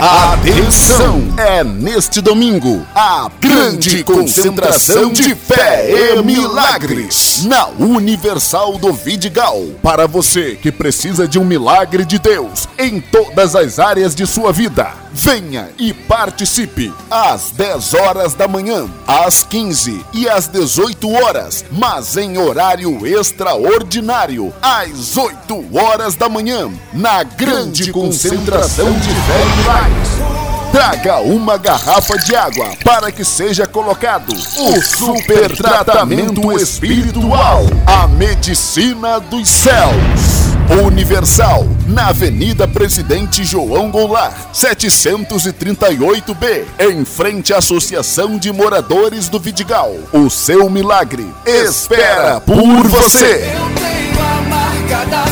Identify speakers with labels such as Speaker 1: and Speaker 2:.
Speaker 1: Atenção! É neste domingo a grande concentração de fé e milagres na Universal do Vidigal. Para você que precisa de um milagre de Deus em todas as áreas de sua vida, venha e participe às 10 horas da manhã, às 15 e às 18 horas, mas em horário extraordinário, às 8 horas da manhã, na grande concentração de fé e milagres. Traga uma garrafa de água para que seja colocado o super tratamento espiritual, a medicina dos céus. Universal, na Avenida Presidente João Goulart, 738B, em frente à Associação de Moradores do Vidigal. O seu milagre espera por você.
Speaker 2: Eu tenho a marca da.